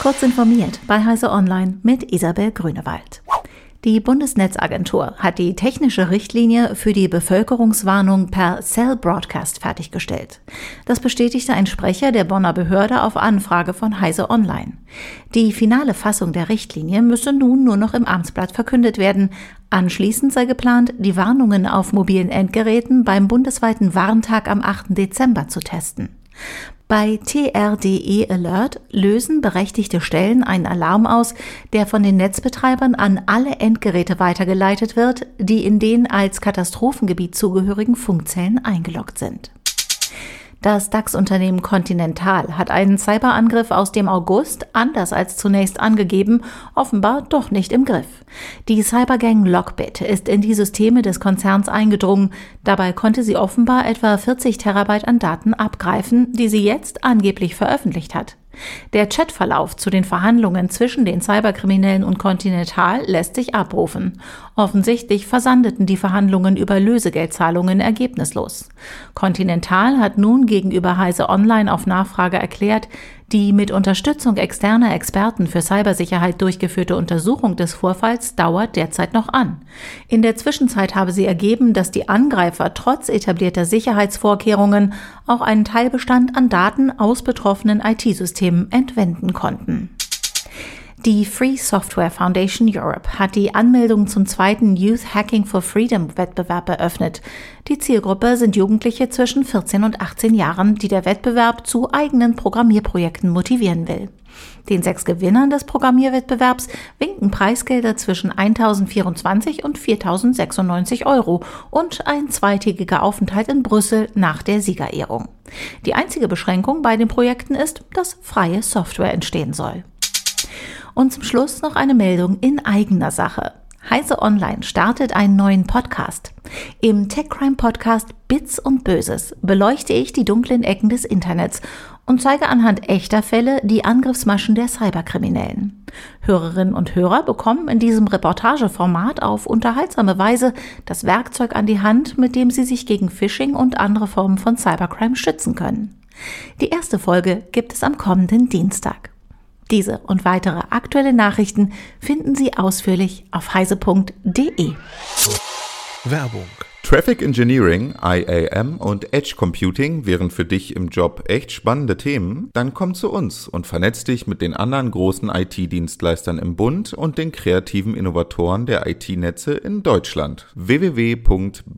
Kurz informiert bei Heise Online mit Isabel Grünewald. Die Bundesnetzagentur hat die technische Richtlinie für die Bevölkerungswarnung per Cell Broadcast fertiggestellt. Das bestätigte ein Sprecher der Bonner Behörde auf Anfrage von Heise Online. Die finale Fassung der Richtlinie müsse nun nur noch im Amtsblatt verkündet werden. Anschließend sei geplant, die Warnungen auf mobilen Endgeräten beim bundesweiten Warntag am 8. Dezember zu testen. Bei TRDE Alert lösen berechtigte Stellen einen Alarm aus, der von den Netzbetreibern an alle Endgeräte weitergeleitet wird, die in den als Katastrophengebiet zugehörigen Funkzellen eingeloggt sind. Das DAX-Unternehmen Continental hat einen Cyberangriff aus dem August, anders als zunächst angegeben, offenbar doch nicht im Griff. Die Cybergang Lockbit ist in die Systeme des Konzerns eingedrungen. Dabei konnte sie offenbar etwa 40 Terabyte an Daten abgreifen, die sie jetzt angeblich veröffentlicht hat. Der Chatverlauf zu den Verhandlungen zwischen den Cyberkriminellen und Continental lässt sich abrufen. Offensichtlich versandeten die Verhandlungen über Lösegeldzahlungen ergebnislos. Continental hat nun gegenüber Heise Online auf Nachfrage erklärt, die mit Unterstützung externer Experten für Cybersicherheit durchgeführte Untersuchung des Vorfalls dauert derzeit noch an. In der Zwischenzeit habe sie ergeben, dass die Angreifer trotz etablierter Sicherheitsvorkehrungen auch einen Teilbestand an Daten aus betroffenen IT-Systemen entwenden konnten. Die Free Software Foundation Europe hat die Anmeldung zum zweiten Youth Hacking for Freedom Wettbewerb eröffnet. Die Zielgruppe sind Jugendliche zwischen 14 und 18 Jahren, die der Wettbewerb zu eigenen Programmierprojekten motivieren will. Den sechs Gewinnern des Programmierwettbewerbs winken Preisgelder zwischen 1024 und 4096 Euro und ein zweitägiger Aufenthalt in Brüssel nach der Siegerehrung. Die einzige Beschränkung bei den Projekten ist, dass freie Software entstehen soll. Und zum Schluss noch eine Meldung in eigener Sache. Heise Online startet einen neuen Podcast. Im Tech-Crime Podcast Bits und Böses beleuchte ich die dunklen Ecken des Internets und zeige anhand echter Fälle die Angriffsmaschen der Cyberkriminellen. Hörerinnen und Hörer bekommen in diesem Reportageformat auf unterhaltsame Weise das Werkzeug an die Hand, mit dem sie sich gegen Phishing und andere Formen von Cybercrime schützen können. Die erste Folge gibt es am kommenden Dienstag. Diese und weitere aktuelle Nachrichten finden Sie ausführlich auf heise.de. Werbung. Traffic Engineering, IAM und Edge Computing wären für dich im Job echt spannende Themen? Dann komm zu uns und vernetz dich mit den anderen großen IT-Dienstleistern im Bund und den kreativen Innovatoren der IT-Netze in Deutschland. www.bdbos.de